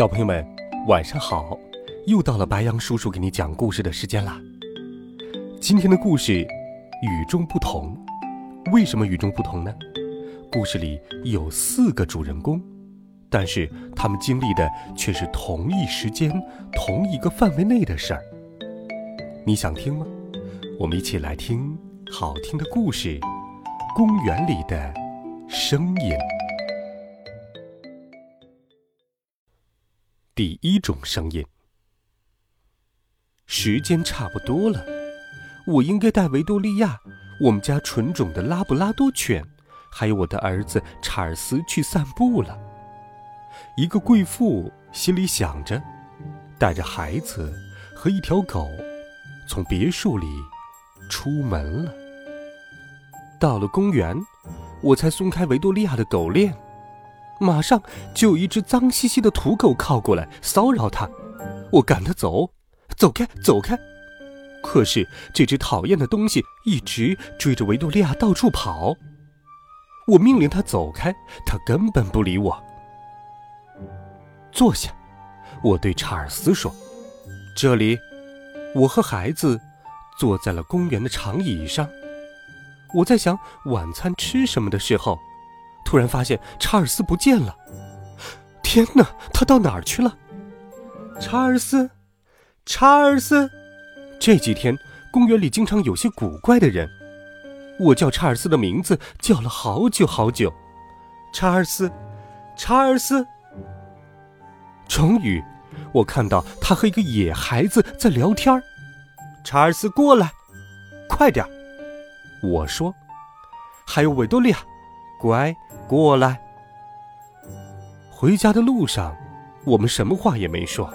小朋友们，晚上好！又到了白羊叔叔给你讲故事的时间啦。今天的故事与众不同，为什么与众不同呢？故事里有四个主人公，但是他们经历的却是同一时间、同一个范围内的事儿。你想听吗？我们一起来听好听的故事《公园里的声音》。第一种声音。时间差不多了，我应该带维多利亚，我们家纯种的拉布拉多犬，还有我的儿子查尔斯去散步了。一个贵妇心里想着，带着孩子和一条狗，从别墅里出门了。到了公园，我才松开维多利亚的狗链。马上就有一只脏兮兮的土狗靠过来骚扰他，我赶它走，走开，走开。可是这只讨厌的东西一直追着维多利亚到处跑。我命令它走开，它根本不理我。坐下，我对查尔斯说：“这里。”我和孩子坐在了公园的长椅上。我在想晚餐吃什么的时候。突然发现查尔斯不见了！天哪，他到哪儿去了？查尔斯，查尔斯！这几天公园里经常有些古怪的人。我叫查尔斯的名字叫了好久好久。查尔斯，查尔斯！终于，我看到他和一个野孩子在聊天儿查尔斯，过来，快点儿！我说，还有维多利亚，乖。过来。回家的路上，我们什么话也没说。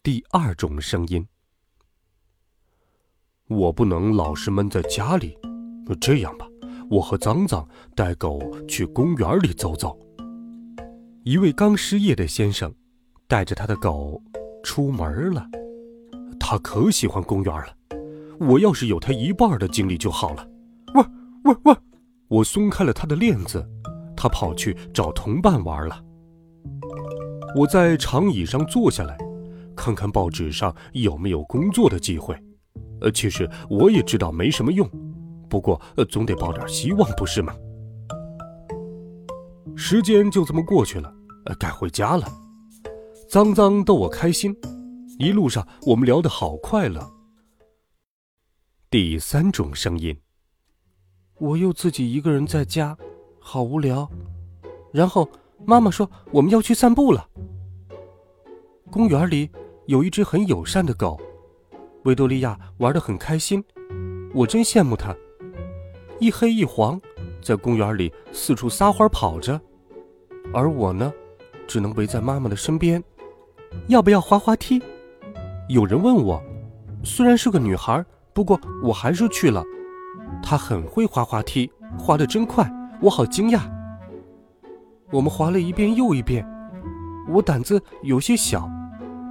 第二种声音，我不能老是闷在家里。这样吧，我和脏脏带狗去公园里走走。一位刚失业的先生，带着他的狗出门了。他可喜欢公园了。我要是有他一半的精力就好了。汪汪汪！我松开了他的链子，他跑去找同伴玩了。我在长椅上坐下来，看看报纸上有没有工作的机会。呃，其实我也知道没什么用，不过，总得抱点希望，不是吗？时间就这么过去了，呃，该回家了。脏脏逗我开心，一路上我们聊得好快乐。第三种声音。我又自己一个人在家，好无聊。然后妈妈说我们要去散步了。公园里有一只很友善的狗，维多利亚玩得很开心，我真羡慕它。一黑一黄，在公园里四处撒欢跑着，而我呢，只能围在妈妈的身边。要不要滑滑梯？有人问我，虽然是个女孩，不过我还是去了。他很会滑滑梯，滑得真快，我好惊讶。我们滑了一遍又一遍，我胆子有些小，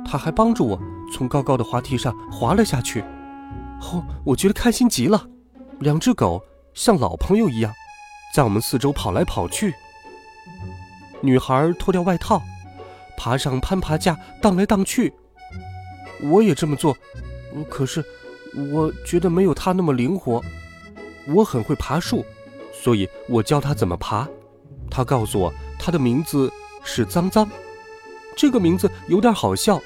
他还帮助我从高高的滑梯上滑了下去。哦，我觉得开心极了。两只狗像老朋友一样，在我们四周跑来跑去。女孩脱掉外套，爬上攀爬架荡来荡去。我也这么做，可是我觉得没有她那么灵活。我很会爬树，所以我教他怎么爬。他告诉我，他的名字是脏脏。这个名字有点好笑，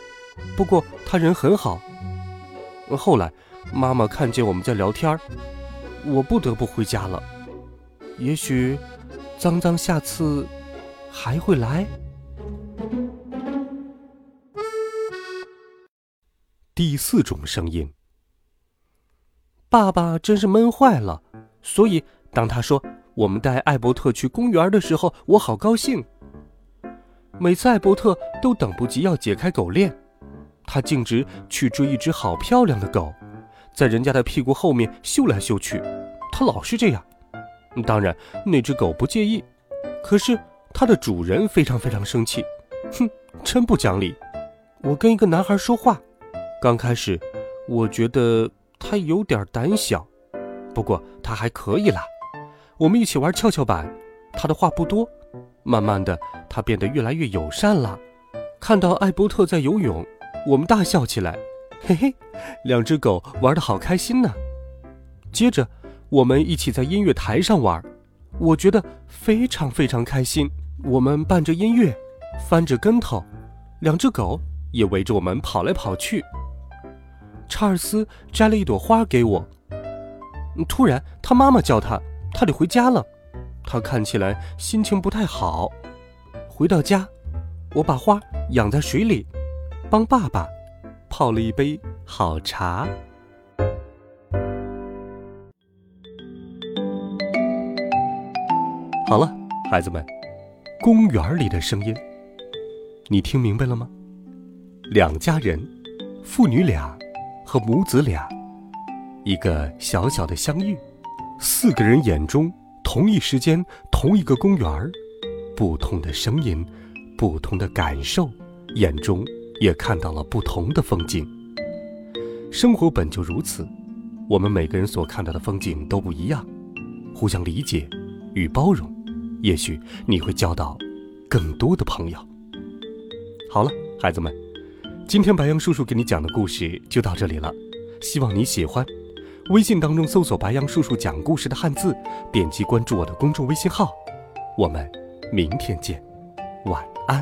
不过他人很好。后来，妈妈看见我们在聊天我不得不回家了。也许，脏脏下次还会来。第四种声音，爸爸真是闷坏了。所以，当他说我们带艾伯特去公园的时候，我好高兴。每次艾伯特都等不及要解开狗链，他径直去追一只好漂亮的狗，在人家的屁股后面嗅来嗅去。他老是这样。当然，那只狗不介意，可是它的主人非常非常生气。哼，真不讲理！我跟一个男孩说话，刚开始我觉得他有点胆小，不过他还可以啦。我们一起玩跷跷板，他的话不多。慢慢的，他变得越来越友善了。看到艾伯特在游泳，我们大笑起来，嘿嘿，两只狗玩得好开心呢。接着，我们一起在音乐台上玩，我觉得非常非常开心。我们伴着音乐，翻着跟头，两只狗也围着我们跑来跑去。查尔斯摘了一朵花给我，突然他妈妈叫他，他得回家了。他看起来心情不太好。回到家，我把花养在水里，帮爸爸泡了一杯好茶。好了，孩子们，公园里的声音，你听明白了吗？两家人，父女俩和母子俩，一个小小的相遇，四个人眼中。同一时间，同一个公园儿，不同的声音，不同的感受，眼中也看到了不同的风景。生活本就如此，我们每个人所看到的风景都不一样。互相理解与包容，也许你会交到更多的朋友。好了，孩子们，今天白杨叔叔给你讲的故事就到这里了，希望你喜欢。微信当中搜索“白杨叔叔讲故事”的汉字，点击关注我的公众微信号，我们明天见，晚安。